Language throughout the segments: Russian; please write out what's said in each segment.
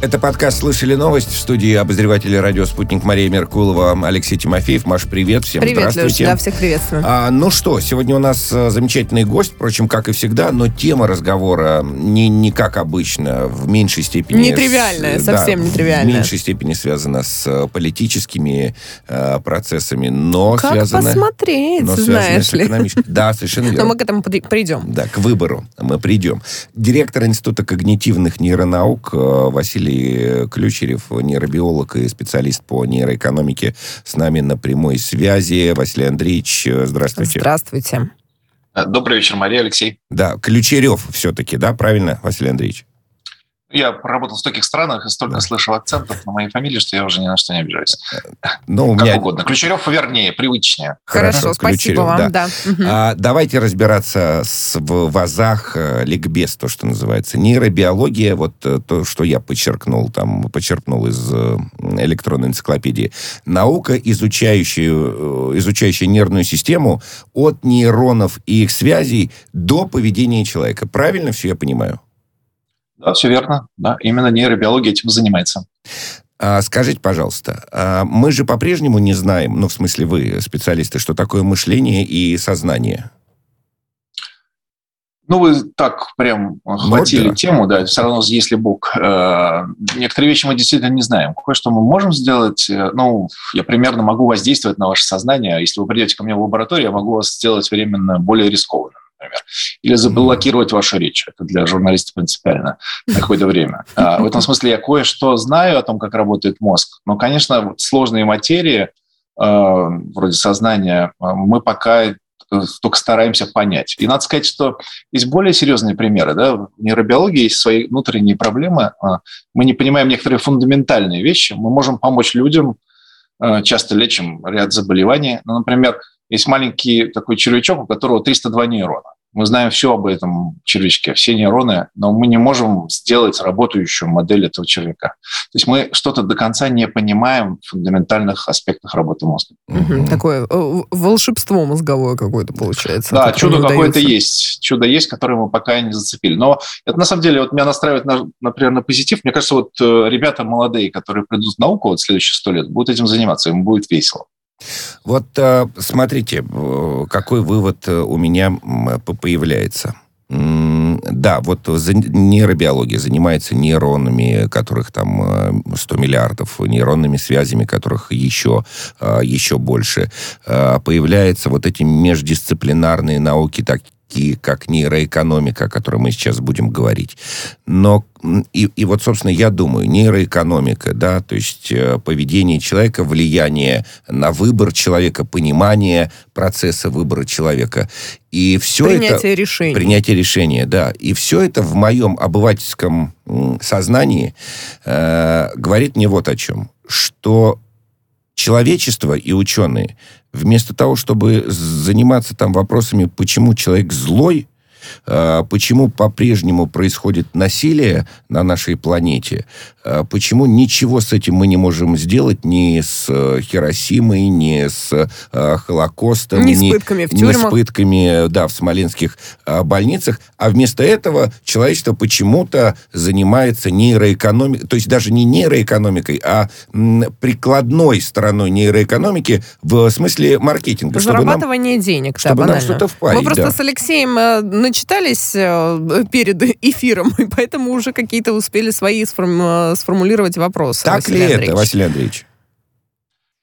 Это подкаст «Слышали новость» в студии обозреватели радио «Спутник» Мария Меркулова, Алексей Тимофеев. Маш, привет, всем привет, здравствуйте. Леш, да, всех приветствую. А, ну что, сегодня у нас а, замечательный гость, впрочем, как и всегда, но тема разговора не, не как обычно, в меньшей степени... Нетривиальная, с, совсем да, нетривиальная. В меньшей степени связана с а, политическими а, процессами, но как связана... посмотреть, но знаешь ли. Да, совершенно верно. Но мы к этому придем. Да, к выбору мы придем. Директор Института когнитивных нейронаук Василий Ключерев, нейробиолог и специалист по нейроэкономике, с нами на прямой связи. Василий Андреевич, здравствуйте. Здравствуйте. Добрый вечер, Мария, Алексей. Да, Ключерев все-таки, да, правильно, Василий Андреевич? Я проработал в стольких странах и столько да. слышал акцентов на моей фамилии, что я уже ни на что не обижаюсь. Ну, у как меня... угодно. Ключерев вернее, привычнее. Хорошо, Хорошо спасибо Ключерев, вам. Да. Да. А, давайте разбираться с, в вазах э, ликбез, то, что называется. Нейробиология, вот э, то, что я подчеркнул, там, почерпнул из э, электронной энциклопедии. Наука, изучающая, изучающая нервную систему от нейронов и их связей до поведения человека. Правильно все я понимаю? Да, все верно. Да, именно нейробиология этим занимается. А, скажите, пожалуйста, а мы же по-прежнему не знаем, ну, в смысле вы, специалисты, что такое мышление и сознание? Ну, вы так прям охватили ну, да. тему, да, все равно если Бог. Э, некоторые вещи мы действительно не знаем. Кое-что мы можем сделать, э, ну, я примерно могу воздействовать на ваше сознание. Если вы придете ко мне в лабораторию, я могу вас сделать временно более рискованным например, или заблокировать вашу речь. Это для журналиста принципиально на какое-то время. А, в этом смысле я кое-что знаю о том, как работает мозг. Но, конечно, сложные материи, а, вроде сознания, а, мы пока э, только стараемся понять. И надо сказать, что есть более серьезные примеры. Да? В нейробиологии есть свои внутренние проблемы. Мы не понимаем некоторые фундаментальные вещи. Мы можем помочь людям, часто лечим ряд заболеваний. Ну, например, есть маленький такой червячок, у которого 302 нейрона. Мы знаем все об этом червячке, все нейроны, но мы не можем сделать работающую модель этого червяка. То есть мы что-то до конца не понимаем в фундаментальных аспектах работы мозга. Угу. Такое э, волшебство мозговое какое-то получается. Да, чудо какое-то есть. Чудо есть, которое мы пока не зацепили. Но это на самом деле вот меня настраивает, на, например, на позитив. Мне кажется, вот э, ребята молодые, которые придут в науку вот следующие сто лет, будут этим заниматься, им будет весело. Вот э, смотрите, э, какой вывод э, у меня появляется. Да, вот нейробиология занимается нейронами, которых там 100 миллиардов, нейронными связями, которых еще, еще больше. Появляются вот эти междисциплинарные науки, так, такие, как нейроэкономика, о которой мы сейчас будем говорить. Но и, и вот, собственно, я думаю, нейроэкономика, да, то есть э, поведение человека, влияние на выбор человека, понимание процесса выбора человека. И все принятие это... Принятие решения. Принятие решения, да. И все это в моем обывательском сознании э, говорит мне вот о чем. Что человечество и ученые, вместо того, чтобы заниматься там вопросами, почему человек злой, почему по-прежнему происходит насилие на нашей планете, а, почему ничего с этим мы не можем сделать ни с э, Хиросимой, ни с э, Холокостом, ни, ни с пытками в тюрьмах. Ни с пытками, да, в смоленских больницах, а вместо этого человечество почему-то занимается нейроэкономикой, то есть даже не нейроэкономикой, а прикладной стороной нейроэкономики в смысле маркетинга. Зарабатывание нам, денег, чтобы да, нам что-то впарить. Мы просто да. с Алексеем э, начитались перед эфиром, и поэтому уже какие-то успели свои сформ сформулировать вопросы. Так Василий ли Андреевич. это, Василий Андреевич?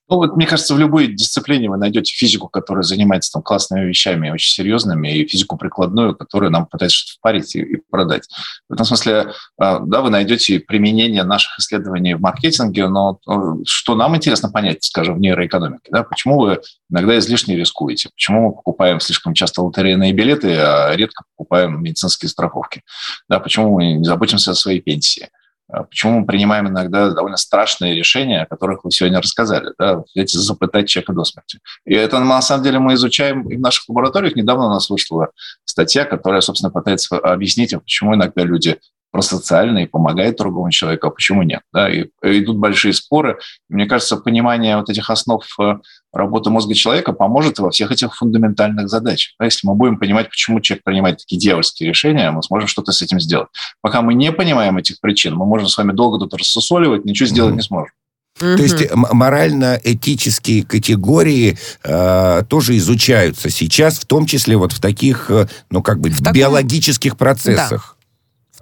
Ну, вот, мне кажется, в любой дисциплине вы найдете физику, которая занимается там классными вещами, очень серьезными, и физику прикладную, которая нам пытается что-то впарить и, и продать. В этом смысле, а, да, вы найдете применение наших исследований в маркетинге, но э, что нам интересно понять, скажем, в нейроэкономике, да, почему вы иногда излишне рискуете, почему мы покупаем слишком часто лотерейные билеты, а редко покупаем медицинские страховки, да, почему мы не заботимся о своей пенсии, почему мы принимаем иногда довольно страшные решения, о которых вы сегодня рассказали, да, эти запытать человека до смерти. И это, на самом деле, мы изучаем и в наших лабораториях. Недавно у нас вышла статья, которая, собственно, пытается объяснить, почему иногда люди просоциально и помогает другому человеку, а почему нет? Да? И идут большие споры. Мне кажется, понимание вот этих основ э, работы мозга человека поможет во всех этих фундаментальных задачах. Да? Если мы будем понимать, почему человек принимает такие дьявольские решения, мы сможем что-то с этим сделать. Пока мы не понимаем этих причин, мы можем с вами долго тут рассусоливать, ничего сделать mm-hmm. не сможем. То есть морально-этические категории э, тоже изучаются сейчас, в том числе вот в таких, э, ну как бы, в биологических таком... процессах. Да.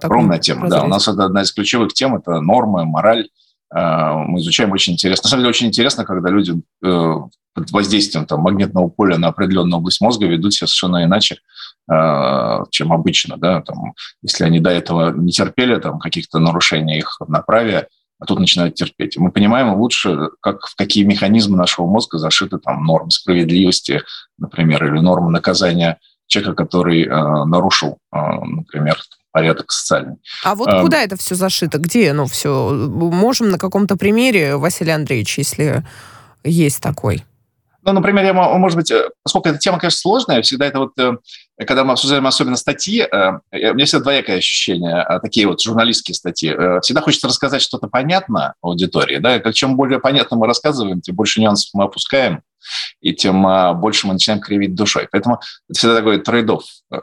Огромная тема, разрезе. да. У нас это одна из ключевых тем, это нормы, мораль. Э, мы изучаем очень интересно. На самом деле очень интересно, когда люди э, под воздействием там, магнитного поля на определенную область мозга ведут себя совершенно иначе, э, чем обычно. Да? Там, если они до этого не терпели там, каких-то нарушений их равноправия, а тут начинают терпеть. Мы понимаем лучше, как, в какие механизмы нашего мозга зашиты там нормы справедливости, например, или нормы наказания человека, который э, нарушил, э, например, порядок социальный. А вот э, куда это все зашито? Где оно все? Можем на каком-то примере, Василий Андреевич, если есть такой? Ну, например, я, может быть, э, поскольку эта тема, конечно, сложная, всегда это вот, э, когда мы обсуждаем особенно статьи, э, у меня всегда двоякое ощущение, а, такие вот журналистские статьи. Всегда хочется рассказать что-то понятно аудитории, да, как чем более понятно мы рассказываем, тем больше нюансов мы опускаем, и тем а, больше мы начинаем кривить душой. Поэтому это всегда такой трейд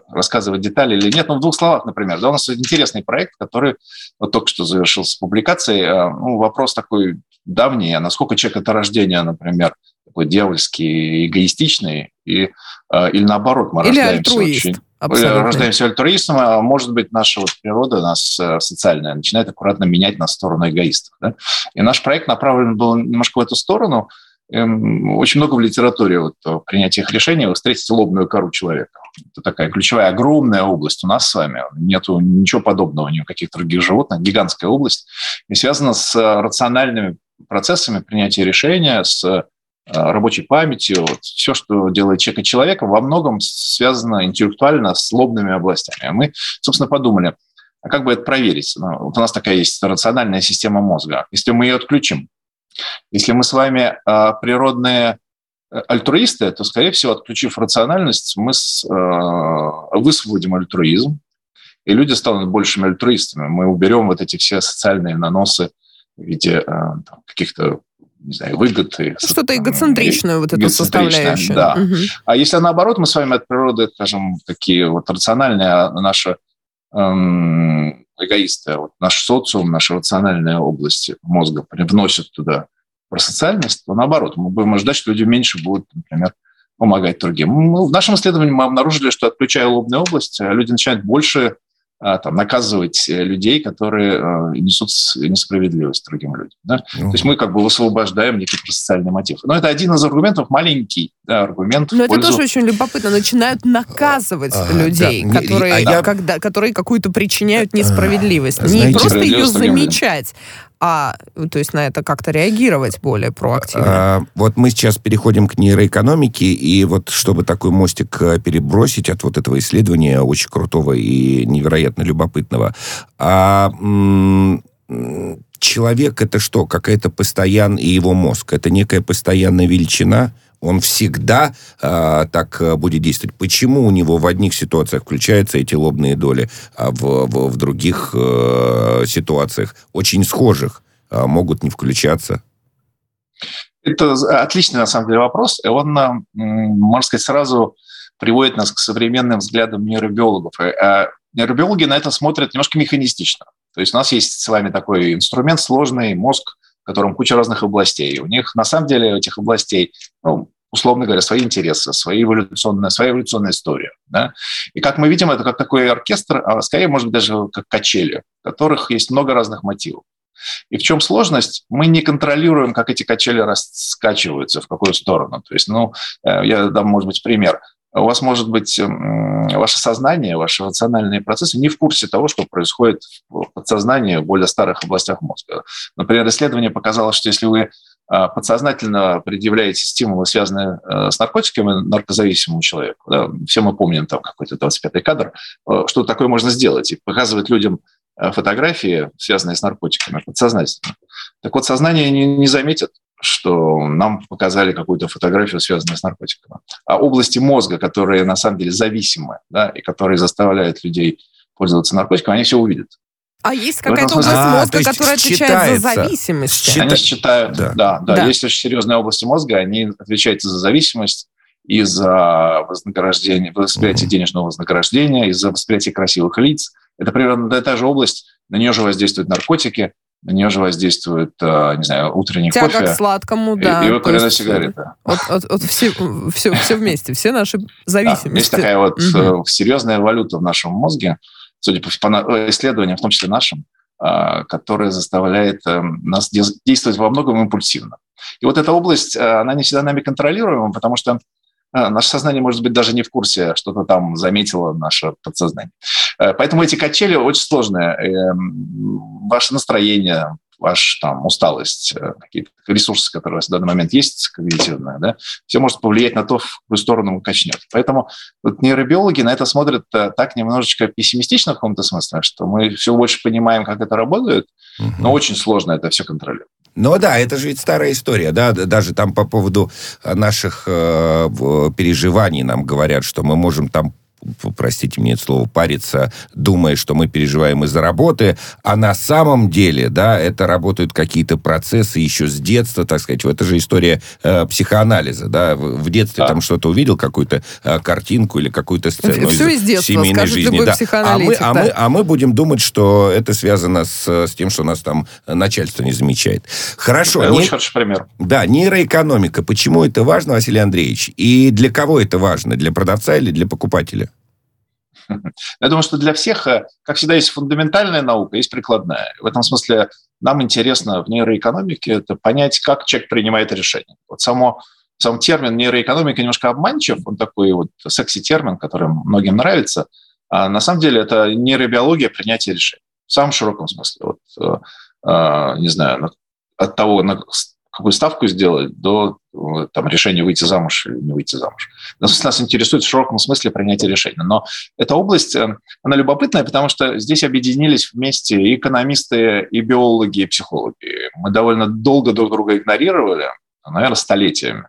рассказывать детали или нет. Ну, в двух словах, например. Да, у нас интересный проект, который вот только что завершился публикацией. Ну, вопрос такой давний, а насколько человек это рождение, например, такой дьявольский, эгоистичный, и, э, или наоборот, мы или рождаемся альтруист. очень... Абсолютно. Рождаемся альтруистом, а может быть, наша вот природа, нас э, социальная, начинает аккуратно менять на сторону эгоистов. Да? И наш проект направлен был немножко в эту сторону. Эм, очень много в литературе вот, принятия их решений вы встретите лобную кору человека. Это такая ключевая, огромная область у нас с вами. Нету ничего подобного ни у каких других животных. Гигантская область. И связана с рациональными процессами принятия решения, с Э, рабочей памятью, вот, все, что делает человека во многом связано интеллектуально с лобными областями. А мы, собственно, подумали, а как бы это проверить? Ну, вот у нас такая есть рациональная система мозга. Если мы ее отключим, если мы с вами э, природные э, альтруисты, то, скорее всего, отключив рациональность, мы с, э, высвободим альтруизм, и люди станут большими альтруистами. Мы уберем вот эти все социальные наносы в виде э, каких-то не знаю, выгоды. Что-то эгоцентричную вот эту составляющую. Да. Угу. А если наоборот, мы с вами от природы, скажем, такие вот рациональные, а наши эм, эгоисты, вот наш социум, наша рациональная область мозга вносят туда про социальность, то наоборот, мы будем ожидать, что люди меньше будут, например, помогать другим. Мы, в нашем исследовании мы обнаружили, что отключая лобную область, люди начинают больше там, наказывать э, людей, которые э, несут несправедливость другим людям. Да? Ну. То есть мы как бы высвобождаем некий социальный мотив. Но это один из аргументов, маленький да, аргумент. Но это пользу... тоже очень любопытно. Начинают наказывать а, людей, да. которые, а я... когда, которые какую-то причиняют несправедливость. Знаете, Не просто ее замечать, а то есть на это как-то реагировать более проактивно. А, вот мы сейчас переходим к нейроэкономике, и вот чтобы такой мостик э, перебросить от вот этого исследования очень крутого и невероятно любопытного, а, человек это что? Какая-то постоянная, и его мозг, это некая постоянная величина, он всегда э, так э, будет действовать. Почему у него в одних ситуациях включаются эти лобные доли, а в, в, в других э, ситуациях, очень схожих, э, могут не включаться? Это отличный, на самом деле, вопрос. Он, можно сказать, сразу приводит нас к современным взглядам нейробиологов. А нейробиологи на это смотрят немножко механистично. То есть у нас есть с вами такой инструмент сложный, мозг, в котором куча разных областей. У них на самом деле этих областей, ну, условно говоря, свои интересы, свои эволюционная, своя эволюционная история. Да? И как мы видим, это как такой оркестр, а скорее, может быть, даже как качели, в которых есть много разных мотивов. И в чем сложность? Мы не контролируем, как эти качели раскачиваются, в какую сторону. То есть, ну, э, я дам, может быть, пример у вас может быть ваше сознание, ваши рациональные процессы не в курсе того, что происходит в подсознании в более старых областях мозга. Например, исследование показало, что если вы подсознательно предъявляете стимулы, связанные э, с наркотиками наркозависимому человеку, да, все мы помним там какой-то 25-й кадр, э, что такое можно сделать, и показывать людям э, фотографии, связанные с наркотиками, подсознательно. Так вот, сознание не, не заметит, что нам показали какую-то фотографию, связанную с наркотиками. А области мозга, которые на самом деле зависимы, да, и которые заставляют людей пользоваться наркотиками, они все увидят. А есть какая-то область а, мозга, которая отвечает за зависимость? Счита... Они считают, да. Да, да, да. Есть очень серьезные области мозга, они отвечают за зависимость, и за вознаграждение, восприятие mm-hmm. денежного вознаграждения, и за восприятие красивых лиц. Это примерно та же область, на нее же воздействуют наркотики, на нее же воздействует, э, не знаю, утренний Тяга кофе. к сладкому, да. И, и выкуренная сигарета. Вот, вот, вот все, все, все вместе, все наши зависимости. Да, есть такая вот угу. серьезная валюта в нашем мозге, судя по исследованиям, в том числе нашим, э, которая заставляет нас действовать во многом импульсивно. И вот эта область, она не всегда нами контролируема, потому что наше сознание, может быть, даже не в курсе, что-то там заметило наше подсознание. Э, поэтому эти качели очень сложные. Эм, ваше настроение, ваша там усталость, э, какие-то ресурсы, которые у вас в данный момент есть, когнитивные, да, все может повлиять на то, в какую сторону вы качнет. Поэтому вот нейробиологи на это смотрят э, так немножечко пессимистично в каком-то смысле, что мы все больше понимаем, как это работает, угу. но очень сложно это все контролировать. Ну да, это же ведь старая история, да, даже там по поводу наших э, переживаний нам говорят, что мы можем там простите мне это слово, париться, думая, что мы переживаем из-за работы, а на самом деле, да, это работают какие-то процессы еще с детства, так сказать. Это же история э, психоанализа, да. В, в детстве да. там что-то увидел, какую-то э, картинку или какую-то сцену Все из, из детства, семейной жизни. Да. А, мы, а, мы, а мы будем думать, что это связано с, с тем, что нас там начальство не замечает. Хорошо. Это не... очень хороший пример. Да, нейроэкономика. Почему это важно, Василий Андреевич? И для кого это важно? Для продавца или для покупателя? Я думаю, что для всех, э, как всегда, есть фундаментальная наука, есть прикладная. В этом смысле нам интересно в нейроэкономике это понять, как человек принимает решения. Вот само, сам термин нейроэкономика немножко обманчив, он такой вот секси-термин, который многим нравится. А на самом деле это нейробиология принятия решений в самом широком смысле. Вот, э, э, не знаю, от того, какую ставку сделать, до там, решения выйти замуж или не выйти замуж. Нас, нас интересует в широком смысле принятие решения. Но эта область, э, она любопытная, потому что здесь объединились вместе и экономисты, и биологи, и психологи. Мы довольно долго друг друга игнорировали, наверное, столетиями.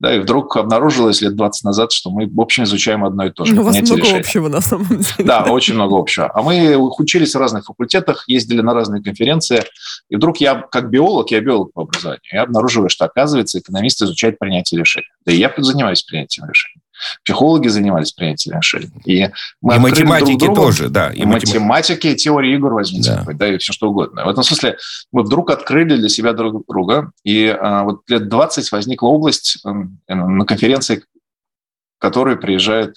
Да, и вдруг обнаружилось лет 20 назад, что мы, в общем, изучаем одно и то же. У вас много решения. общего, на самом деле. Да, очень много общего. А мы учились в разных факультетах, ездили на разные конференции, и вдруг я, как биолог, я биолог по образованию, я обнаруживаю, что, оказывается, экономист изучает принятие решений. Да и я занимаюсь принятием решений. Психологи занимались принятием решений. И, мы и математики друг другу, тоже, да. И математики, теории игр возьмите, да. да, и все что угодно. В этом смысле мы вдруг открыли для себя друг друга, и а, вот лет 20 возникла область а, на конференции, в которой приезжают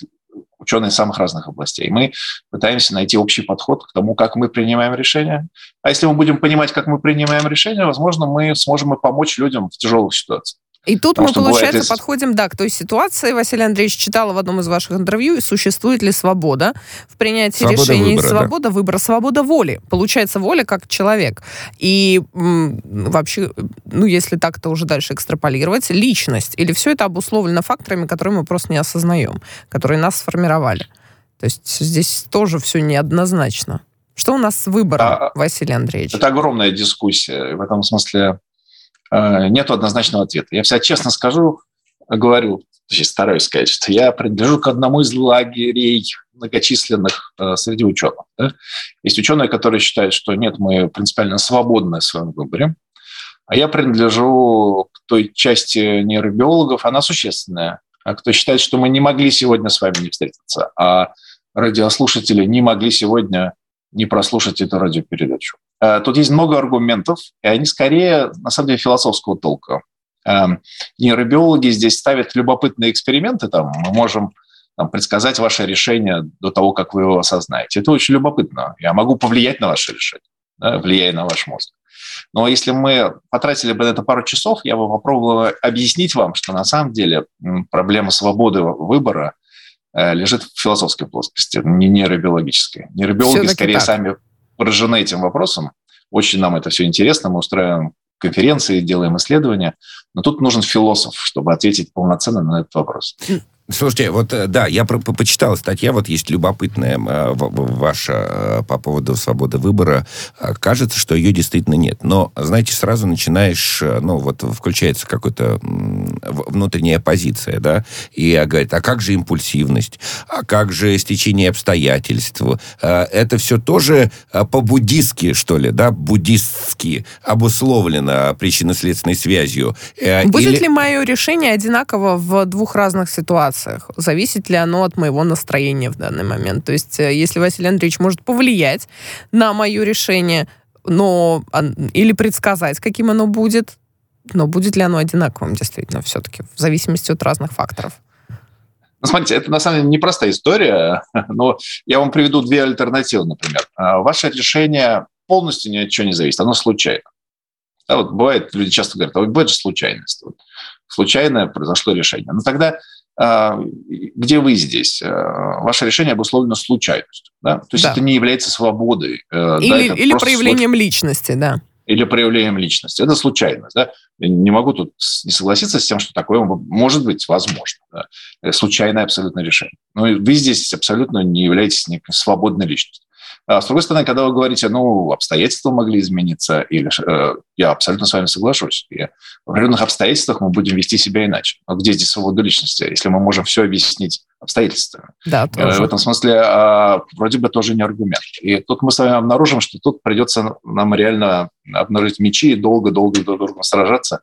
ученые самых разных областей. Мы пытаемся найти общий подход к тому, как мы принимаем решения. А если мы будем понимать, как мы принимаем решения, возможно, мы сможем и помочь людям в тяжелых ситуациях. И тут Потому мы, получается, бывает... подходим, да, к той ситуации. Василий Андреевич читала в одном из ваших интервью, существует ли свобода в принятии свобода решений, выбора, свобода да. выбора, свобода воли. Получается, воля как человек. И м, вообще, ну, если так-то уже дальше экстраполировать, личность. Или все это обусловлено факторами, которые мы просто не осознаем, которые нас сформировали. То есть здесь тоже все неоднозначно. Что у нас с выбором, а, Василий Андреевич? Это огромная дискуссия. В этом смысле нет однозначного ответа. Я всегда честно скажу, говорю, точнее, стараюсь сказать, что я принадлежу к одному из лагерей многочисленных э, среди ученых. Да? Есть ученые, которые считают, что нет, мы принципиально свободны в своем выборе. А я принадлежу к той части нейробиологов, она существенная, а кто считает, что мы не могли сегодня с вами не встретиться, а радиослушатели не могли сегодня не прослушать эту радиопередачу. Э, тут есть много аргументов, и они скорее, на самом деле, философского толка. Эм, нейробиологи здесь ставят любопытные эксперименты, там, мы можем там, предсказать ваше решение до того, как вы его осознаете. Это очень любопытно. Я могу повлиять на ваше решение, да, влияя на ваш мозг. Но если мы потратили бы на это пару часов, я бы попробовал объяснить вам, что на самом деле проблема свободы выбора э, лежит в философской плоскости, не нейробиологической. Нейробиологи скорее так. сами поражены этим вопросом. Очень нам это все интересно. Мы устраиваем конференции, делаем исследования. Но тут нужен философ, чтобы ответить полноценно на этот вопрос. Слушайте, вот э, да, я про почитал статья, вот есть любопытная э, ваша э, по поводу свободы выбора. Кажется, что ее действительно нет. Но, знаете, сразу начинаешь, ну вот включается какая-то внутренняя позиция, да, и говорит, а как же импульсивность, а как же стечение обстоятельств? Это все тоже по-буддистски, что ли, да, буддистски обусловлено причинно-следственной связью. Будет Или... ли мое решение одинаково в двух разных ситуациях? Ситуациях? Зависит ли оно от моего настроения в данный момент? То есть, э, если Василий Андреевич может повлиять на мое решение, но или предсказать, каким оно будет, но будет ли оно одинаковым действительно все-таки, в зависимости от разных факторов? Ну, смотрите, это на самом деле непростая история, но я вам приведу две альтернативы, например. А, ваше решение полностью ни от чего не зависит, оно случайно. Да, вот бывает, люди часто говорят, а бывает же случайность. Вот случайное произошло решение. Но тогда где вы здесь? А, ваше решение обусловлено случайностью. Да? То есть да. это не является свободой. Э, или, да, или проявлением случай... личности, да. Или проявлением личности. Это случайность. Да? Я не могу тут не согласиться с тем, что такое может быть возможно. Да? Э, случайное абсолютно решение. Но вы здесь абсолютно не являетесь некой свободной личностью. А с другой стороны, когда вы говорите, ну, обстоятельства могли измениться, или э, я абсолютно с вами соглашусь, и в определенных обстоятельствах мы будем вести себя иначе. Но где здесь свобода личности, если мы можем все объяснить обстоятельствами? Да, э, тоже. В этом смысле э, вроде бы тоже не аргумент. И тут мы с вами обнаружим, что тут придется нам реально обнаружить мечи и долго-долго друг другом сражаться,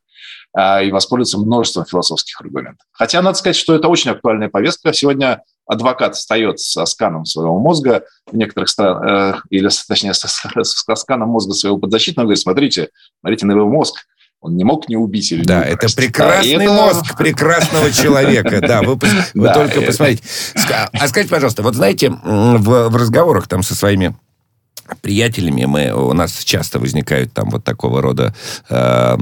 э, и воспользоваться множеством философских аргументов. Хотя надо сказать, что это очень актуальная повестка. Сегодня адвокат встает со сканом своего мозга в некоторых странах, э, или точнее со, со сканом мозга своего подзащитного, говорит, смотрите, смотрите на его мозг, он не мог не убить или Да, не это прекрасный да, мозг это... прекрасного человека. Да, вы, вы только посмотрите. А скажите, пожалуйста, вот знаете, в, в разговорах там со своими приятелями мы, у нас часто возникают там вот такого рода э,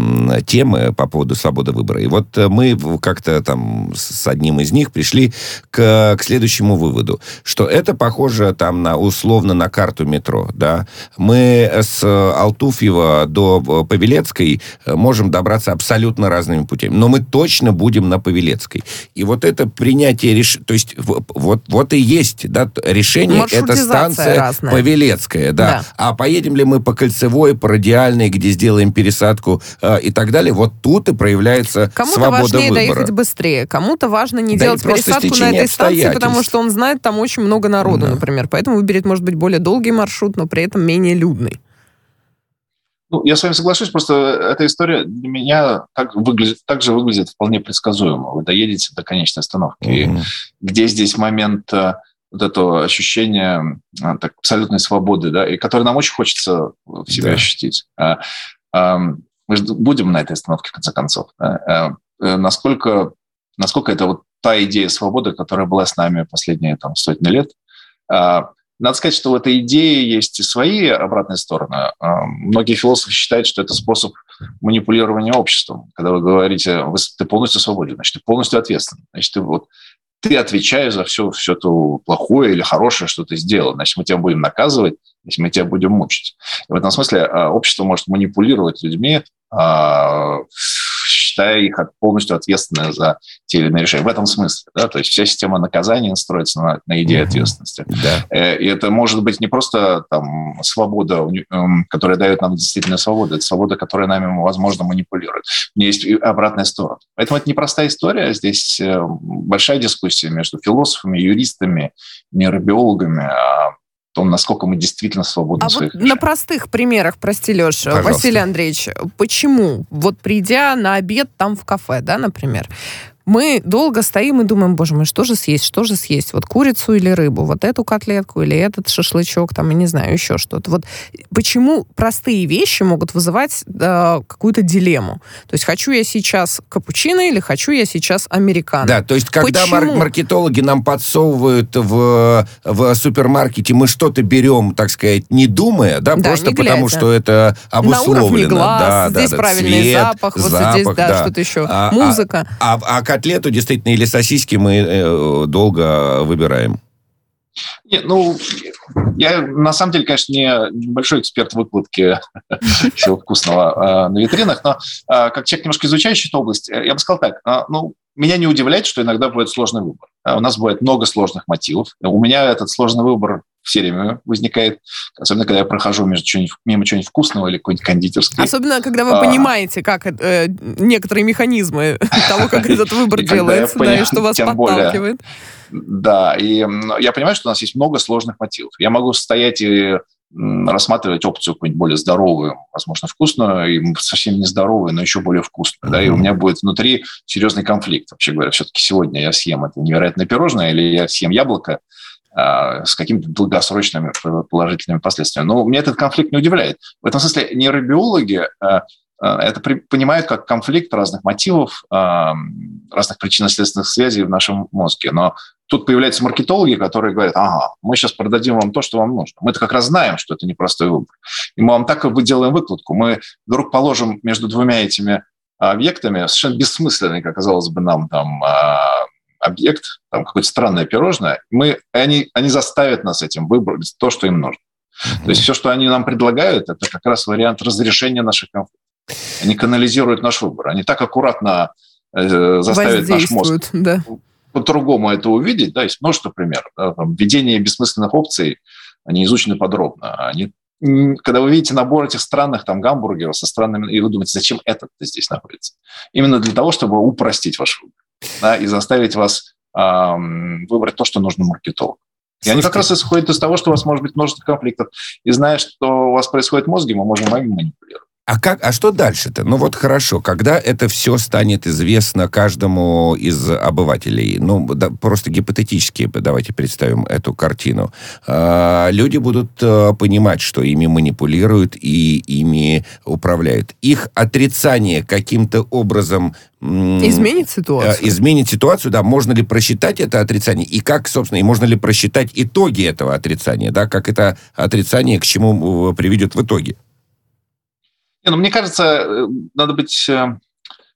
темы по поводу свободы выбора. И вот мы как-то там с одним из них пришли к, к следующему выводу, что это похоже там на условно на карту метро, да. Мы с Алтуфьева до Павелецкой можем добраться абсолютно разными путями, но мы точно будем на Павелецкой. И вот это принятие решения, то есть вот, вот и есть, да, решение, это станция разная. Павелецкая, да. А поедем ли мы по кольцевой, по радиальной, где сделаем пересадку э, и так далее, вот тут и проявляется Кому-то свобода важнее выбора. доехать быстрее, кому-то важно не да делать пересадку на этой станции, потому что он знает там очень много народу, да. например. Поэтому выберет, может быть, более долгий маршрут, но при этом менее людный. Ну, я с вами соглашусь, просто эта история для меня так, выглядит, так же выглядит вполне предсказуемо. Вы доедете до конечной остановки. Mm-hmm. где здесь момент э, вот это ощущение а, так, абсолютной свободы, да, и которое нам очень хочется в себе да. ощутить. А, а, мы же будем на этой остановке, в конце концов. Да? Э, насколько, насколько это вот та идея свободы, которая была с нами последние там, сотни лет. Надо сказать, что в этой идее есть и свои обратные стороны. Многие философы считают, что это способ манипулирования обществом. Когда вы говорите, ты полностью свободен, значит, ты полностью ответственен. Значит, ты вот ты отвечаешь за все, все то плохое или хорошее, что ты сделал. Значит, мы тебя будем наказывать, если мы тебя будем мучить. И в этом смысле а, общество может манипулировать людьми, а, считая их полностью ответственными за те или иные решения. В этом смысле. Да? То есть вся система наказания строится на, на идее ответственности. Да. Э, и это может быть не просто там, свобода, эм, которая дает нам действительно свободу, это свобода, которая нами, возможно, манипулирует. У меня есть и обратная сторона. Поэтому это непростая история. Здесь э, большая дискуссия между философами, юристами, нейробиологами, а том, насколько мы действительно свободны а в своих вот на простых примерах, прости, Леша, Пожалуйста. Василий Андреевич, почему, вот придя на обед там в кафе, да, например, мы долго стоим и думаем, боже мой, что же съесть, что же съесть? Вот курицу или рыбу, вот эту котлетку или этот шашлычок, там, я не знаю, еще что-то. Вот почему простые вещи могут вызывать э, какую-то дилемму? То есть хочу я сейчас капучино или хочу я сейчас американо? Да, то есть когда мар- маркетологи нам подсовывают в, в супермаркете, мы что-то берем, так сказать, не думая, да, да просто потому что это обусловлено. На уровне глаз, да, здесь да, правильный цвет, запах, вот запах, здесь, да, да. что-то еще, а, музыка. А, а, а котлету действительно или сосиски мы э, долго выбираем? Нет, ну, я на самом деле, конечно, не большой эксперт выкладке всего вкусного э, на витринах, но э, как человек, немножко изучающий эту область, я бы сказал так, ну, меня не удивляет, что иногда бывает сложный выбор. У нас бывает много сложных мотивов. У меня этот сложный выбор все время возникает, особенно когда я прохожу между чего мимо чего-нибудь вкусного или какой-нибудь кондитерской. Особенно, когда вы а, понимаете, как э, некоторые механизмы того, как этот выбор делается, да, и что вас подталкивает. Да, и я понимаю, что у нас есть много сложных мотивов. Я могу стоять и рассматривать опцию какую-нибудь более здоровую, возможно, вкусную, и совсем не здоровую, но еще более вкусную. Mm-hmm. Да, и у меня будет внутри серьезный конфликт. Вообще говоря, все-таки сегодня я съем это невероятное пирожное или я съем яблоко с какими-то долгосрочными положительными последствиями. Но меня этот конфликт не удивляет. В этом смысле нейробиологи а, а, это понимают как конфликт разных мотивов, разных причинно-следственных связей в нашем мозге. Но тут появляются маркетологи, которые говорят, ага, мы сейчас продадим вам то, что вам нужно. Мы-то как раз знаем, что это непростой выбор. И мы вам так как делаем выкладку. Мы вдруг положим между двумя этими объектами совершенно бессмысленный, как казалось бы нам, там, а, объект, там какое-то странное пирожное, мы, они, они заставят нас этим выбрать то, что им нужно. То есть все, что они нам предлагают, это как раз вариант разрешения наших конфликтов. Они канализируют наш выбор. Они так аккуратно э, заставят наш мозг да по-другому это увидеть, да, есть множество примеров. Да, там, введение бессмысленных опций, они изучены подробно. Они, когда вы видите набор этих странных там гамбургеров со странными, и вы думаете, зачем этот здесь находится? Именно для того, чтобы упростить ваш выбор да, и заставить вас эм, выбрать то, что нужно маркетологу. И они как раз исходят из того, что у вас может быть множество конфликтов. И зная, что у вас происходит в мозге, мы можем вами манипулировать. А, как, а что дальше-то? Ну вот хорошо, когда это все станет известно каждому из обывателей, ну да, просто гипотетически давайте представим эту картину, э, люди будут э, понимать, что ими манипулируют и ими управляют. Их отрицание каким-то образом... Изменит ситуацию? Э, изменит ситуацию, да. Можно ли просчитать это отрицание? И как, собственно, и можно ли просчитать итоги этого отрицания, да? Как это отрицание к чему приведет в итоге? Ну, мне кажется, э, надо быть э,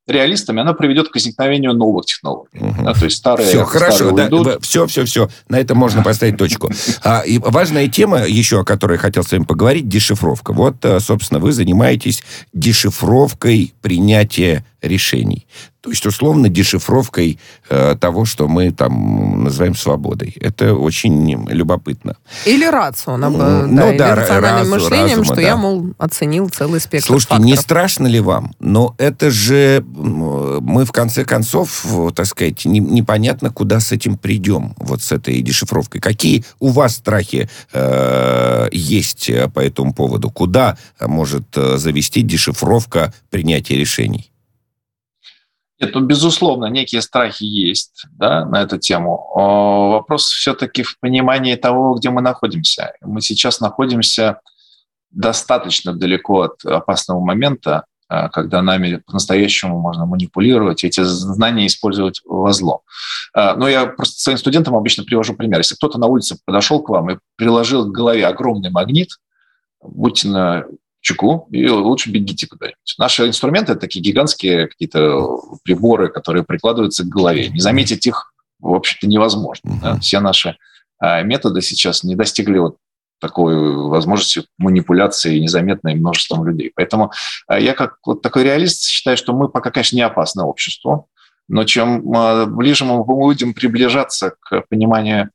реалистами, она приведет к возникновению новых технологий. Угу. Да, то есть старые Все, хорошо, да, все, все, все. На этом можно поставить точку. А, и важная тема еще, о которой я хотел с вами поговорить, дешифровка. Вот, э, собственно, вы занимаетесь дешифровкой принятия решений. То есть, условно, дешифровкой э, того, что мы там называем свободой. Это очень любопытно. Или рацио, ну, да, ну, или да, рациональным разу, мышлением, разума, что да. я, мол, оценил целый спектр Слушайте, факторов. не страшно ли вам? Но это же мы, в конце концов, так сказать, не, непонятно, куда с этим придем, вот с этой дешифровкой. Какие у вас страхи э, есть по этому поводу? Куда может э, завести дешифровка принятия решений? Это, безусловно, некие страхи есть да, на эту тему. Вопрос все-таки в понимании того, где мы находимся. Мы сейчас находимся достаточно далеко от опасного момента, а, когда нами по-настоящему можно манипулировать, эти знания использовать во зло. А, но я просто своим студентам обычно привожу пример. Если кто-то на улице подошел к вам и приложил к голове огромный магнит, будьте на чеку и лучше бегите куда-нибудь. Наши инструменты – это такие гигантские какие-то приборы, которые прикладываются к голове. Не заметить их, в общем-то, невозможно. Uh-huh. Да? Все наши а, методы сейчас не достигли вот такой возможности манипуляции незаметной множеством людей. Поэтому а, я как вот такой реалист считаю, что мы пока, конечно, не опасное общество, но чем а, ближе мы будем приближаться к пониманию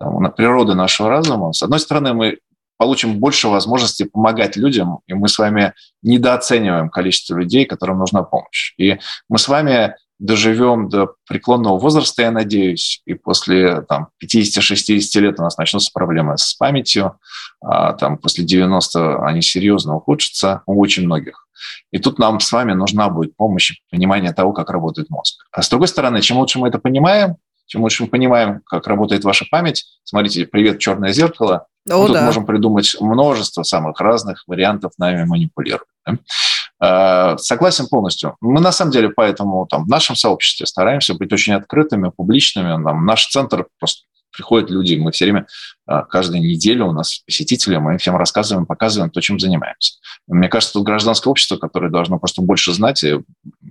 там, природы нашего разума, с одной стороны, мы получим больше возможностей помогать людям, и мы с вами недооцениваем количество людей, которым нужна помощь. И мы с вами доживем до преклонного возраста, я надеюсь, и после там, 50-60 лет у нас начнутся проблемы с памятью, а, там, после 90 они серьезно ухудшатся у очень многих. И тут нам с вами нужна будет помощь и понимание того, как работает мозг. А с другой стороны, чем лучше мы это понимаем, чем лучше мы понимаем, как работает ваша память, смотрите, привет, черное зеркало, о, мы да. тут можем придумать множество самых разных вариантов нами манипулировать. Да? А, согласен полностью. Мы на самом деле поэтому там, в нашем сообществе стараемся быть очень открытыми, публичными. Там, наш центр просто приходят люди, мы все время, а, каждую неделю у нас посетители, мы им всем рассказываем, показываем то, чем занимаемся. Мне кажется, тут гражданское общество, которое должно просто больше знать, и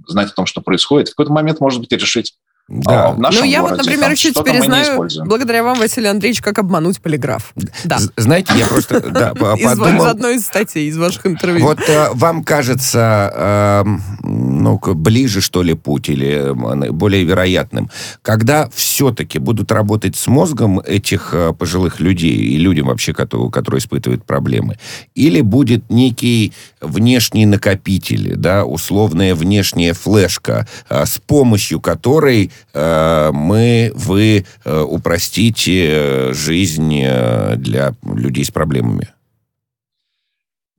знать о том, что происходит, в какой-то момент, может быть, и решить Да. А, ну, я городе, вот, например, еще теперь знаю, благодаря вам, Василий Андреевич, как обмануть полиграф. Да. Знаете, я просто да, подумал... Из одной из статей, из ваших интервью. Вот э, вам кажется, эм, ну, ближе, что ли, путь, или более вероятным, когда все-таки будут работать с мозгом этих э, пожилых людей и людям вообще, которые, испытывают проблемы, или будет некий внешний накопитель, да, условная внешняя флешка, э, с помощью которой мы, вы э, упростите жизнь э, для людей с проблемами?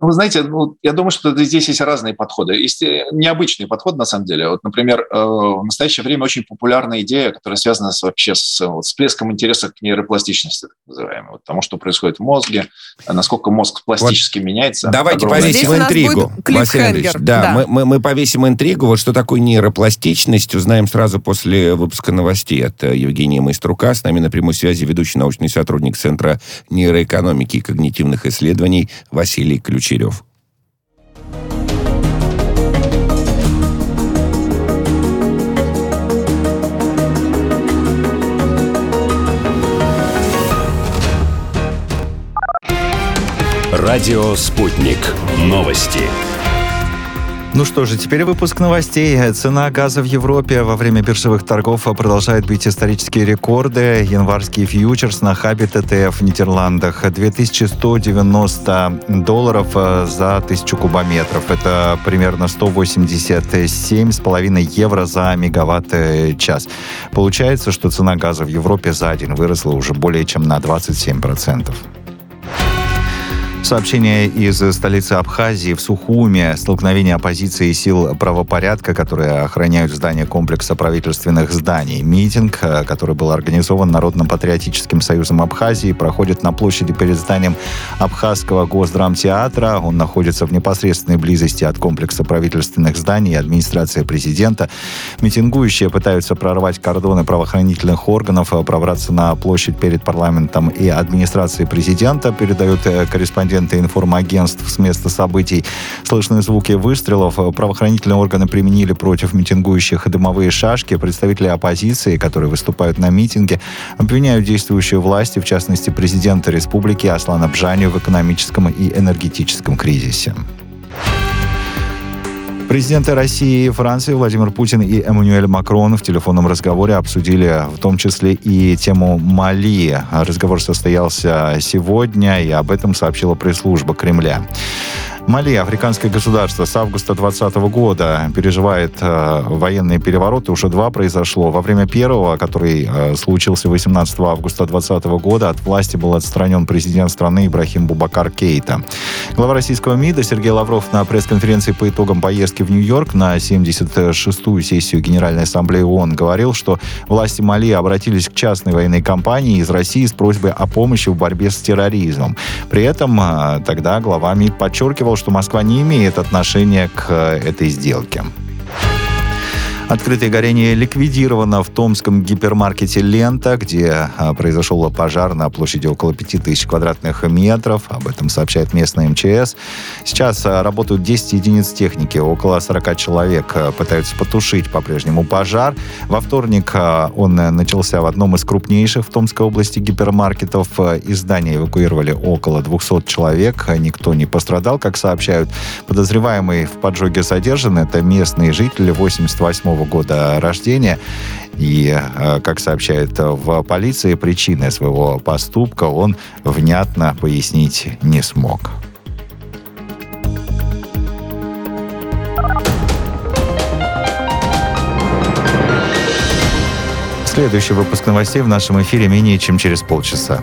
Ну, вы знаете, ну, я думаю, что здесь есть разные подходы. Есть э, необычный подход, на самом деле. Вот, например, э, в настоящее время очень популярная идея, которая связана с, вообще с вот, всплеском интереса к нейропластичности, так называемой. Вот, тому, что происходит в мозге, насколько мозг пластически вот. меняется. Давайте повесим интригу. Василий да, да. Мы, мы, мы повесим интригу. Вот что такое нейропластичность, узнаем сразу после выпуска новостей от э, Евгения Майструка. С нами на прямой связи ведущий научный сотрудник Центра нейроэкономики и когнитивных исследований Василий Ключ Дегтярев. Радио «Спутник». Новости. Ну что же, теперь выпуск новостей. Цена газа в Европе во время биржевых торгов продолжает бить исторические рекорды. Январский фьючерс на хабе ТТФ в Нидерландах 2190 долларов э, за тысячу кубометров. Это примерно 187,5 евро за мегаватт-час. Получается, что цена газа в Европе за день выросла уже более чем на 27%. Сообщение из столицы Абхазии в Сухуме. Столкновение оппозиции и сил правопорядка, которые охраняют здание комплекса правительственных зданий. Митинг, э, который был организован Народным патриотическим союзом Абхазии, проходит на площади перед зданием Абхазского госдрамтеатра. Он находится в непосредственной близости от комплекса правительственных зданий и администрации президента. Митингующие пытаются прорвать кордоны правоохранительных органов, э, пробраться на площадь перед парламентом и администрацией президента, передают э, корреспондент корреспонденты информагентств с места событий. Слышны звуки выстрелов. Правоохранительные органы применили против митингующих дымовые шашки. Представители оппозиции, которые выступают на митинге, обвиняют действующие власти, в частности президента республики Аслана Бжанию в экономическом и энергетическом кризисе. Президенты России и Франции Владимир Путин и Эммануэль Макрон в телефонном разговоре обсудили в том числе и тему Мали. Разговор состоялся сегодня, и об этом сообщила пресс-служба Кремля. Мали, африканское государство, с августа 2020 года переживает э, военные перевороты. Уже два произошло. Во время первого, который э, случился 18 августа 2020 года, от власти был отстранен президент страны Ибрахим Бубакар Кейта. Глава российского МИДа Сергей Лавров на пресс-конференции по итогам поездки в Нью-Йорк на 76-ю сессию Генеральной Ассамблеи ООН говорил, что власти Мали обратились к частной военной компании из России с просьбой о помощи в борьбе с терроризмом. При этом э, тогда глава МИД подчеркивал, что Москва не имеет отношения к э, этой сделке. Открытое горение ликвидировано в томском гипермаркете «Лента», где а, произошел пожар на площади около 5000 квадратных метров. Об этом сообщает местная МЧС. Сейчас а, работают 10 единиц техники. Около 40 человек а, пытаются потушить по-прежнему пожар. Во вторник он начался в одном из крупнейших в Томской области гипермаркетов. Из здания эвакуировали около 200 человек. Никто не пострадал, как сообщают. Подозреваемый в поджоге задержан. Это местные жители 88 года рождения. И, э, как сообщают в полиции, причины своего поступка он внятно пояснить не смог. Следующий выпуск новостей в нашем эфире менее чем через полчаса.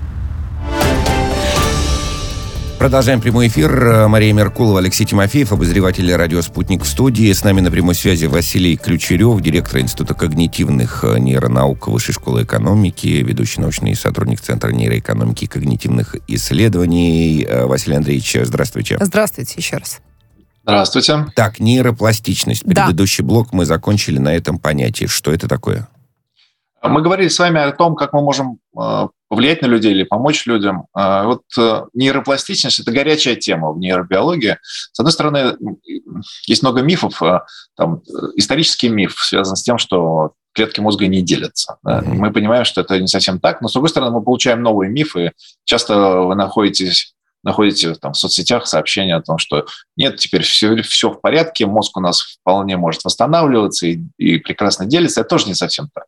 Продолжаем прямой эфир. Мария Меркулова, Алексей Тимофеев, обозреватель радио «Спутник» в студии. С нами на прямой связи Василий Ключерев, директор Института когнитивных э, нейронаук Высшей школы экономики, ведущий научный сотрудник Центра нейроэкономики и когнитивных исследований. Э, Василий Андреевич, здравствуйте. Здравствуйте еще раз. Здравствуйте. Так, нейропластичность. Предыдущий да. блок мы закончили на этом понятии. Что это такое? Мы говорили с вами о том, как мы можем э, повлиять на людей или помочь людям. А, вот э, нейропластичность – это горячая тема в нейробиологии. С одной стороны, есть много мифов. А, там, исторический миф связан с тем, что клетки мозга не делятся. Mm-hmm. Мы понимаем, что это не совсем так, но с другой стороны, мы получаем новые мифы. Часто вы находитесь находите там, в соцсетях сообщения о том, что нет, теперь все, все в порядке, мозг у нас вполне может восстанавливаться и, и прекрасно делится. Это тоже не совсем так.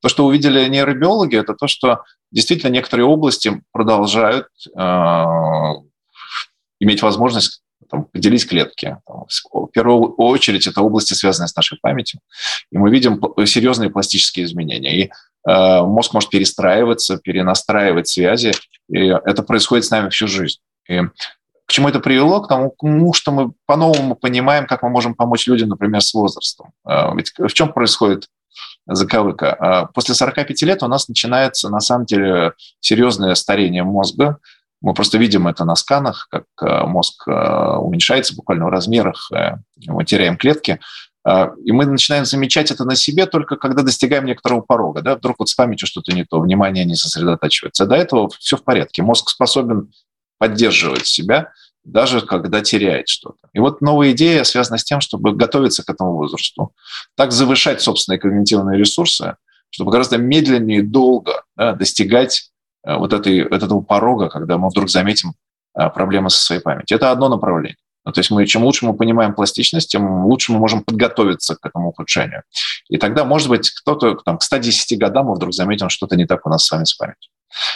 То, что увидели нейробиологи, это то, что действительно некоторые области продолжают э, иметь возможность там, поделить клетки. В первую очередь это области, связанные с нашей памятью. И мы видим серьезные пластические изменения. И э, мозг может перестраиваться, перенастраивать связи. И это происходит с нами всю жизнь. И к чему это привело? К тому, что мы по-новому понимаем, как мы можем помочь людям, например, с возрастом. Э, ведь в чем происходит заковыка. А после 45 лет у нас начинается, на самом деле, серьезное старение мозга. Мы просто видим это на сканах, как э, мозг уменьшается буквально в размерах, э, мы теряем клетки. И мы начинаем замечать это на себе только когда достигаем некоторого порога. Да? Вдруг вот с памятью что-то не то, внимание не сосредотачивается. До этого все в порядке. Мозг способен поддерживать себя, даже когда теряет что-то. И вот новая идея связана с тем, чтобы готовиться к этому возрасту, так завышать собственные когнитивные ресурсы, чтобы гораздо медленнее и долго да, достигать э, вот этой, этого порога, когда мы вдруг заметим э, проблемы со своей памятью. Это одно направление. Ну, то есть мы, чем лучше мы понимаем пластичность, тем лучше мы можем подготовиться к этому ухудшению. И тогда, может быть, кто-то там, к 110 годам мы вдруг заметим, что-то не так у нас с вами с памятью.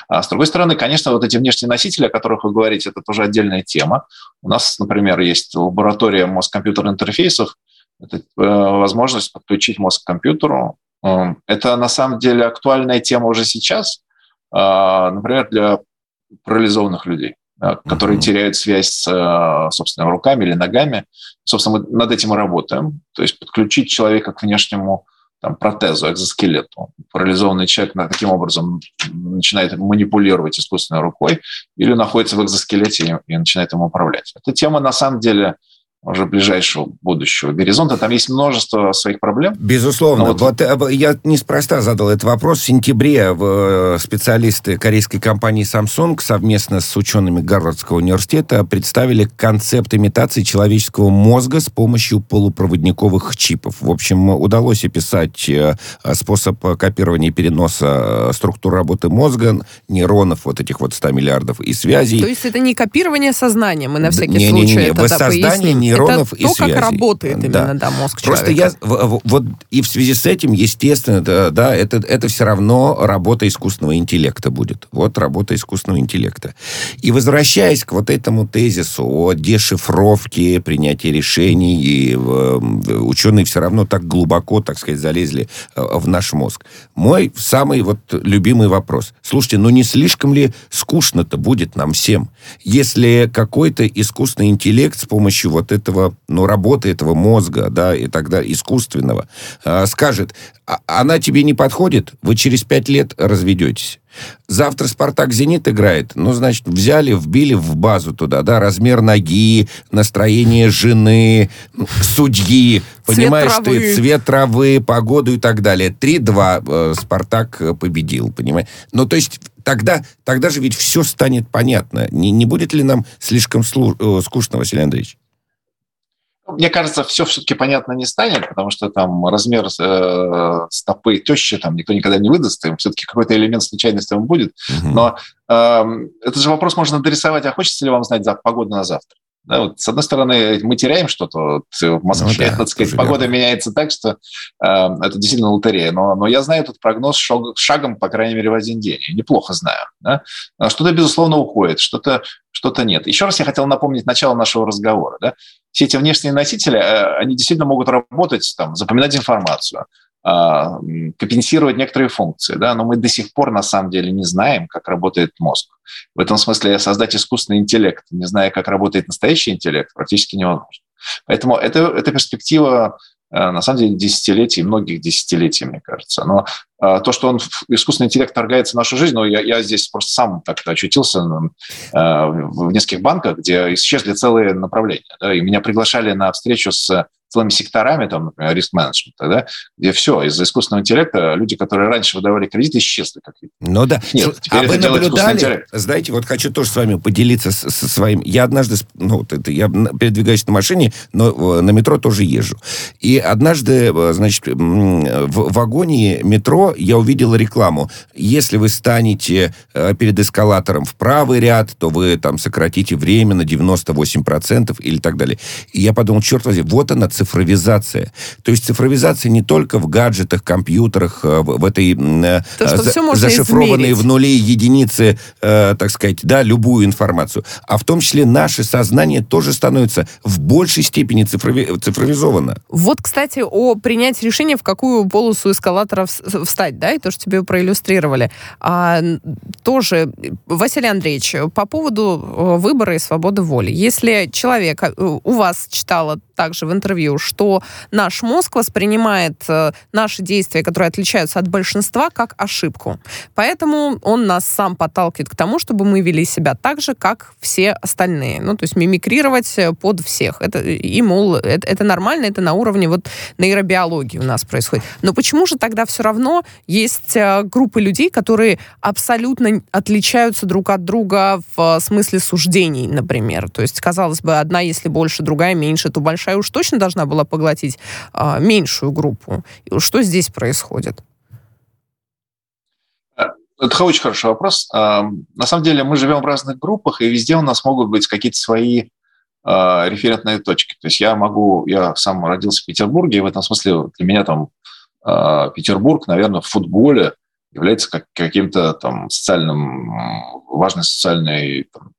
А с другой стороны, конечно, вот эти внешние носители, о которых вы говорите, это тоже отдельная тема. У нас, например, есть лаборатория мозг-компьютер интерфейсов. Это э, возможность подключить мозг к компьютеру. Э, это на самом деле актуальная тема уже сейчас, э, например, для парализованных людей которые mm-hmm. теряют связь с, собственно, руками или ногами. Собственно, мы над этим и работаем. То есть подключить человека к внешнему там, протезу, экзоскелету. Парализованный человек таким образом начинает манипулировать искусственной рукой или находится в экзоскелете и, и начинает им управлять. Эта тема на самом деле уже ближайшего будущего горизонта. Там есть множество своих проблем. Безусловно. вот... вот э, я неспроста задал этот вопрос. В сентябре э, специалисты корейской компании Samsung совместно с учеными Гарвардского университета представили концепт имитации человеческого мозга с помощью полупроводниковых чипов. В общем, удалось описать э, способ копирования и переноса структуры работы мозга, нейронов, вот этих вот 100 миллиардов и связей. То есть это не копирование сознания, мы на всякий не, случай не, не, не. это Воссоздание да, нейронов это и то, связей. как работает именно да. Мозг Просто человека. я вот и в связи с этим, естественно, да, да это, это все равно работа искусственного интеллекта будет. Вот работа искусственного интеллекта. И возвращаясь к вот этому тезису о дешифровке, принятии решений, и, э, ученые все равно так глубоко, так сказать, залезли э, в наш мозг. Мой самый вот любимый вопрос. Слушайте, ну не слишком ли скучно-то будет нам всем, если какой-то искусственный интеллект с помощью вот этого, ну, работы этого мозга, да, и тогда искусственного, э, скажет, «А, она тебе не подходит, вы через пять лет разведетесь. Завтра «Спартак» «Зенит» играет. Ну, значит, взяли, вбили в базу туда, да, размер ноги, настроение жены, судьи, цвет понимаешь травы. ты, цвет травы, погоду и так далее. 3-2 э, «Спартак» победил, понимаешь? Ну, то есть тогда, тогда же ведь все станет понятно. Не, не будет ли нам слишком слу, э, скучно, Василий Андреевич? Мне кажется, все все-таки понятно не станет, потому что там размер э, стопы тещи там никто никогда не выдаст, им все-таки какой-то элемент случайности он будет. Угу. Но э, этот же вопрос можно дорисовать, а хочется ли вам знать за погоду на завтра? Да, вот, с одной стороны, мы теряем что-то. Вот, в Москве, ну, да, так сказать, погода верно. меняется так, что э, это действительно лотерея. Но, но я знаю этот прогноз шаг, шагом, по крайней мере, в один день. Я неплохо знаю. Да? Что-то, безусловно, уходит, что-то что нет. Еще раз я хотел напомнить начало нашего разговора. Да? Все эти внешние носители, э, они действительно могут работать, там, запоминать информацию, а, компенсировать некоторые функции, да, но мы до сих пор на самом деле не знаем, как работает мозг. В этом смысле создать искусственный интеллект, не зная, как работает настоящий интеллект, практически невозможно. Поэтому это, эта перспектива Э, на самом деле десятилетий, многих десятилетий, мне кажется. Но э, то, что он, искусственный интеллект торгается в нашу жизнь, ну, я, я здесь просто сам так-то очутился э, в нескольких банках, где исчезли целые направления. Да, и меня приглашали на встречу с целыми секторами, там, например, риск-менеджмента, да, где все, из-за искусственного интеллекта люди, которые раньше выдавали кредиты, исчезли. Как ну да. Нет, а вы наблюдали, знаете, вот хочу тоже с вами поделиться со, со своим... Я однажды, ну, вот это, я передвигаюсь на машине, но на метро тоже езжу. И однажды, э, значит, в вагоне метро я увидел рекламу. Если вы станете э, перед эскалатором в правый ряд, то вы там сократите время на 98% или так далее. И я подумал, черт возьми, вот она, цифровизация. То есть цифровизация не только в гаджетах, компьютерах, э, в, этой э, То, за, зашифрованной в нуле единицы, э, так сказать, да, любую информацию, а в том числе наше сознание тоже становится в большей степени цифрови, цифровизовано. Вот, кстати, о принятии решения, в какую полосу эскалатора встать, да, и то, что тебе проиллюстрировали. А, тоже, Василий Андреевич, по поводу выбора и свободы воли. Если человек, у вас читала также в интервью, что наш мозг воспринимает э, наши действия, которые отличаются от большинства, как ошибку. Поэтому он нас сам подталкивает к тому, чтобы мы вели себя так же, как все остальные. Ну, то есть мимикрировать э, под всех. Это, и, мол, это, это нормально, это на уровне вот нейробиологии у нас происходит. Но почему же тогда все равно есть э, группы людей, которые абсолютно отличаются друг от друга в смысле суждений, например? То есть, казалось бы, одна, если больше, другая меньше, то большая большая уж точно должна была поглотить а, меньшую группу. И что здесь происходит? Это очень хороший вопрос. А, на самом деле мы живем в разных группах, и везде у нас могут быть какие-то свои а, референтные точки. То есть я могу, я сам родился в Петербурге, и в этом смысле для меня там а, Петербург, наверное, в футболе является как, каким-то там социальным, важной социальной там,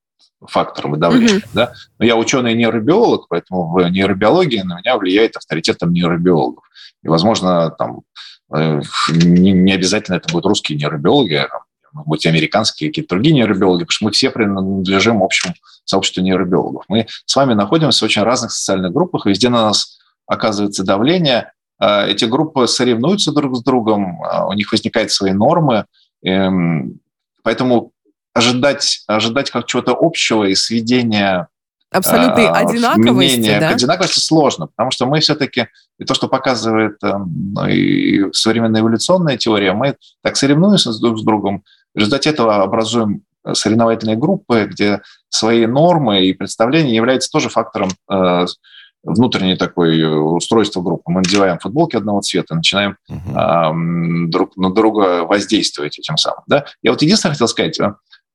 фактором и давлением. Mm-hmm. Да? Но я ученый нейробиолог, поэтому в нейробиологии на меня влияет авторитет там, нейробиологов. И, возможно, там, э, не, не обязательно это будут русские нейробиологи, а могут быть американские, какие-то другие нейробиологи, потому что мы все принадлежим общему сообществу нейробиологов. Мы с вами находимся в очень разных социальных группах, и везде на нас оказывается давление. А эти группы соревнуются друг с другом, а у них возникают свои нормы, эм, Поэтому ожидать, ожидать как чего-то общего и сведения абсолютной э, одинаковости, да? к одинаковости сложно, потому что мы все-таки, и то, что показывает э, и современная эволюционная теория, мы так соревнуемся друг с другом, в результате этого образуем соревновательные группы, где свои нормы и представления являются тоже фактором э, внутренней такой устройства группы. Мы надеваем футболки одного цвета, начинаем uh-huh. э, друг на друга воздействовать этим самым. Да? Я вот единственное хотел сказать,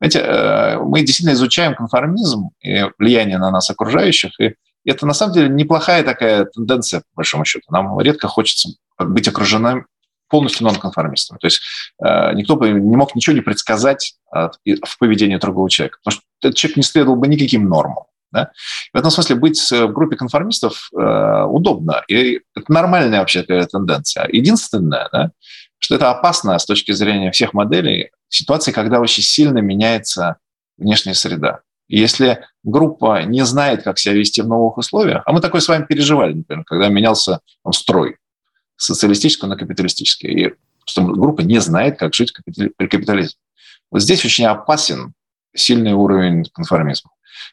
знаете, э, мы действительно изучаем конформизм и влияние на нас окружающих, и это на самом деле неплохая такая тенденция, по большому счету. Нам редко хочется быть окруженным полностью нонконформистом. То есть э, никто бы не мог ничего не предсказать в поведении другого человека, потому что этот человек не следовал бы никаким нормам. Да? В этом смысле быть в группе конформистов э, удобно. И это нормальная вообще тенденция. Единственное, да, что это опасно с точки зрения всех моделей, ситуации, когда очень сильно меняется внешняя среда. И если группа не знает, как себя вести в новых условиях, а мы такое с вами переживали, например, когда менялся там, строй социалистического на капиталистический, и что группа не знает, как жить при капитализме. Вот здесь очень опасен сильный уровень конформизма.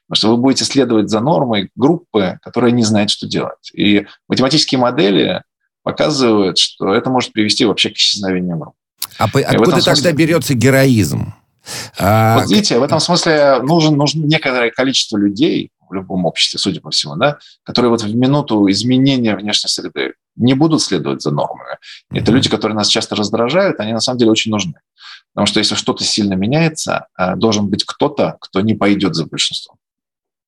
Потому что вы будете следовать за нормой группы, которая не знает, что делать. И математические модели показывают, что это может привести вообще к исчезновению группы. А по, откуда тогда смысле... берется героизм? А... Вот видите, в этом смысле нужен, нужно некоторое количество людей в любом обществе, судя по всему, да, которые вот в минуту изменения внешней среды не будут следовать за нормами. Mm-hmm. Это люди, которые нас часто раздражают, они на самом деле очень нужны. Потому что если что-то сильно меняется, э, должен быть кто-то, кто не пойдет за большинством.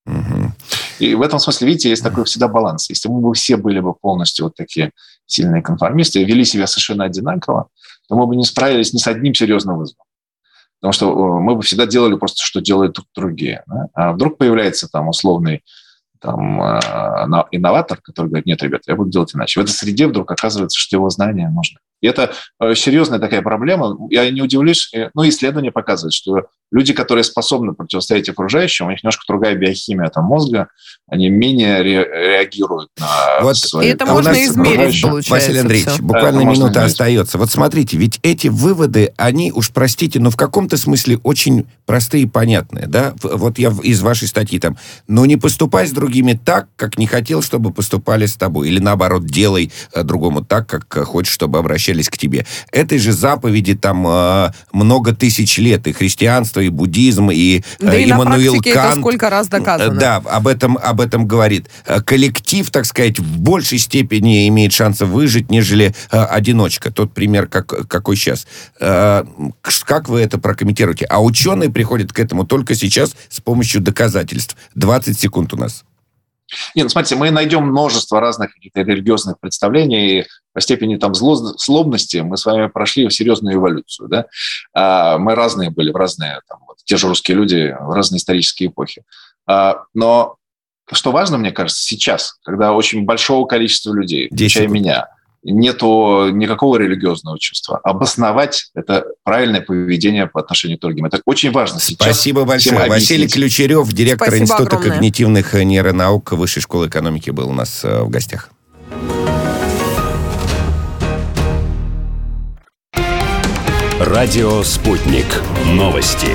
Угу. И в этом смысле, видите, есть такой всегда баланс. Если мы бы все были бы полностью вот такие сильные конформисты вели себя совершенно одинаково, то мы бы не справились ни с одним серьезным вызовом. Потому что мы бы всегда делали просто, что делают другие. Да? А вдруг появляется там условный там э, инноватор, который говорит, нет, ребята, я буду делать иначе. В этой среде вдруг оказывается, что его знания нужны. И это э, серьезная такая проблема. Я не удивлюсь, э, ну, исследования показывают, что люди, которые способны противостоять окружающим, у них немножко другая биохимия там, мозга, они менее ре- реагируют на вот свои... И это можно измерить, получается. Василий Андреевич, все. буквально да, минута остается. Вот смотрите, ведь эти выводы, они, уж простите, но в каком-то смысле очень простые и понятные, да? Вот я из вашей статьи там, ну, не поступай с другими так, как не хотел, чтобы поступали с тобой. Или наоборот, делай э, другому так, как хочешь, чтобы обращались к тебе. Этой же заповеди там э, много тысяч лет. И христианство, и буддизм, и да э, и Иммануил на Кант. это сколько раз доказано. Да, об этом, об этом говорит. Э, коллектив, так сказать, в большей степени имеет шансы выжить, нежели э, одиночка. Тот пример, как, какой сейчас. Э, как вы это прокомментируете? А ученые приходят к этому только сейчас с помощью доказательств. 20 секунд у нас. Нет, ну, смотрите, мы найдем множество разных каких-то религиозных представлений, по степени там зло, злобности мы с вами прошли серьезную эволюцию, да? А, мы разные были в разные, там, вот, те же русские люди в разные исторические эпохи. А, но что важно, мне кажется, сейчас, когда очень большого количества людей, включая меня, нету никакого религиозного чувства. Обосновать это правильное поведение по отношению к другим. Это очень важно сейчас. Спасибо большое. Василий Ключерев, директор Спасибо Института огромное. когнитивных нейронаук Высшей школы экономики, был у нас э, в гостях. Радио «Спутник». Новости.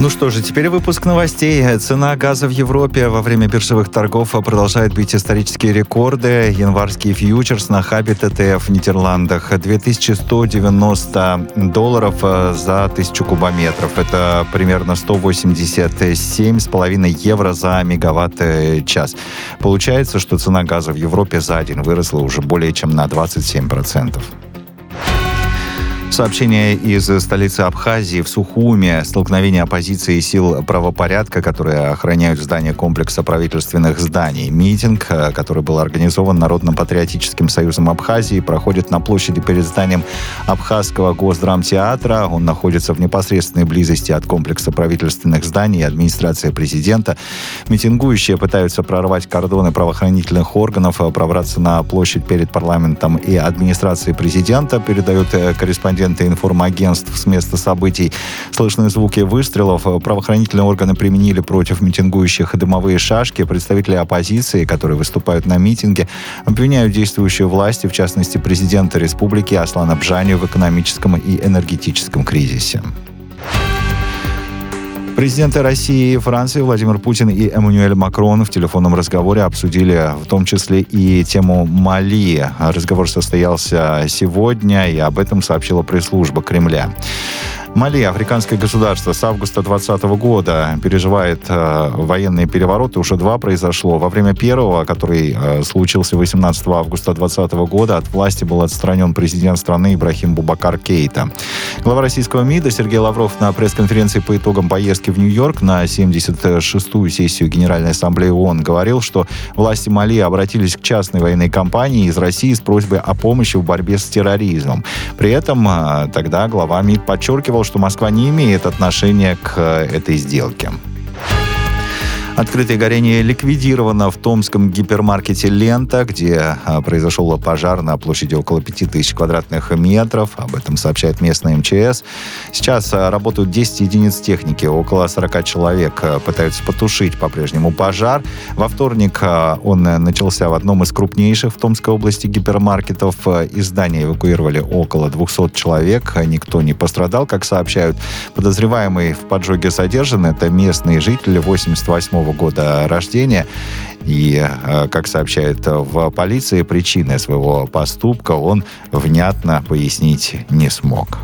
Ну что же, теперь выпуск новостей. Цена газа в Европе во время биржевых торгов продолжает бить исторические рекорды. Январский фьючерс на хабе ТТФ в Нидерландах 2190 долларов э, за тысячу кубометров. Это примерно 187,5 евро за мегаватт-час. Получается, что цена газа в Европе за день выросла уже более чем на 27%. Сообщение из столицы Абхазии в Сухуме. Столкновение оппозиции и сил правопорядка, которые охраняют здание комплекса правительственных зданий. Митинг, э, который был организован Народно-патриотическим союзом Абхазии, проходит на площади перед зданием Абхазского госдрамтеатра. Он находится в непосредственной близости от комплекса правительственных зданий и администрации президента. Митингующие пытаются прорвать кордоны правоохранительных органов, э, пробраться на площадь перед парламентом и администрацией президента, передают э, корреспондент корреспонденты информагентств с места событий. Слышны звуки выстрелов. Правоохранительные органы применили против митингующих дымовые шашки. Представители оппозиции, которые выступают на митинге, обвиняют действующие власти, в частности президента республики Аслана Бжани в экономическом и энергетическом кризисе. Президенты России и Франции Владимир Путин и Эммануэль Макрон в телефонном разговоре обсудили в том числе и тему Мали. Разговор состоялся сегодня, и об этом сообщила пресс-служба Кремля. Мали, африканское государство, с августа 2020 года переживает э, военные перевороты. Уже два произошло. Во время первого, который э, случился 18 августа 2020 года, от власти был отстранен президент страны Ибрахим Бубакар Кейта. Глава российского МИДа Сергей Лавров на пресс-конференции по итогам поездки в Нью-Йорк на 76-ю сессию Генеральной Ассамблеи ООН говорил, что власти Мали обратились к частной военной компании из России с просьбой о помощи в борьбе с терроризмом. При этом э, тогда глава МИД подчеркивал, что Москва не имеет отношения к э, этой сделке. Открытое горение ликвидировано в томском гипермаркете «Лента», где а, произошел пожар на площади около 5000 квадратных метров. Об этом сообщает местная МЧС. Сейчас а, работают 10 единиц техники. Около 40 человек а, пытаются потушить по-прежнему пожар. Во вторник он начался в одном из крупнейших в Томской области гипермаркетов. Из здания эвакуировали около 200 человек. Никто не пострадал, как сообщают. Подозреваемый в поджоге задержан. Это местные жители 88 1942 года рождения. И, э, как сообщает э, в полиции, причины своего поступка он внятно пояснить не смог.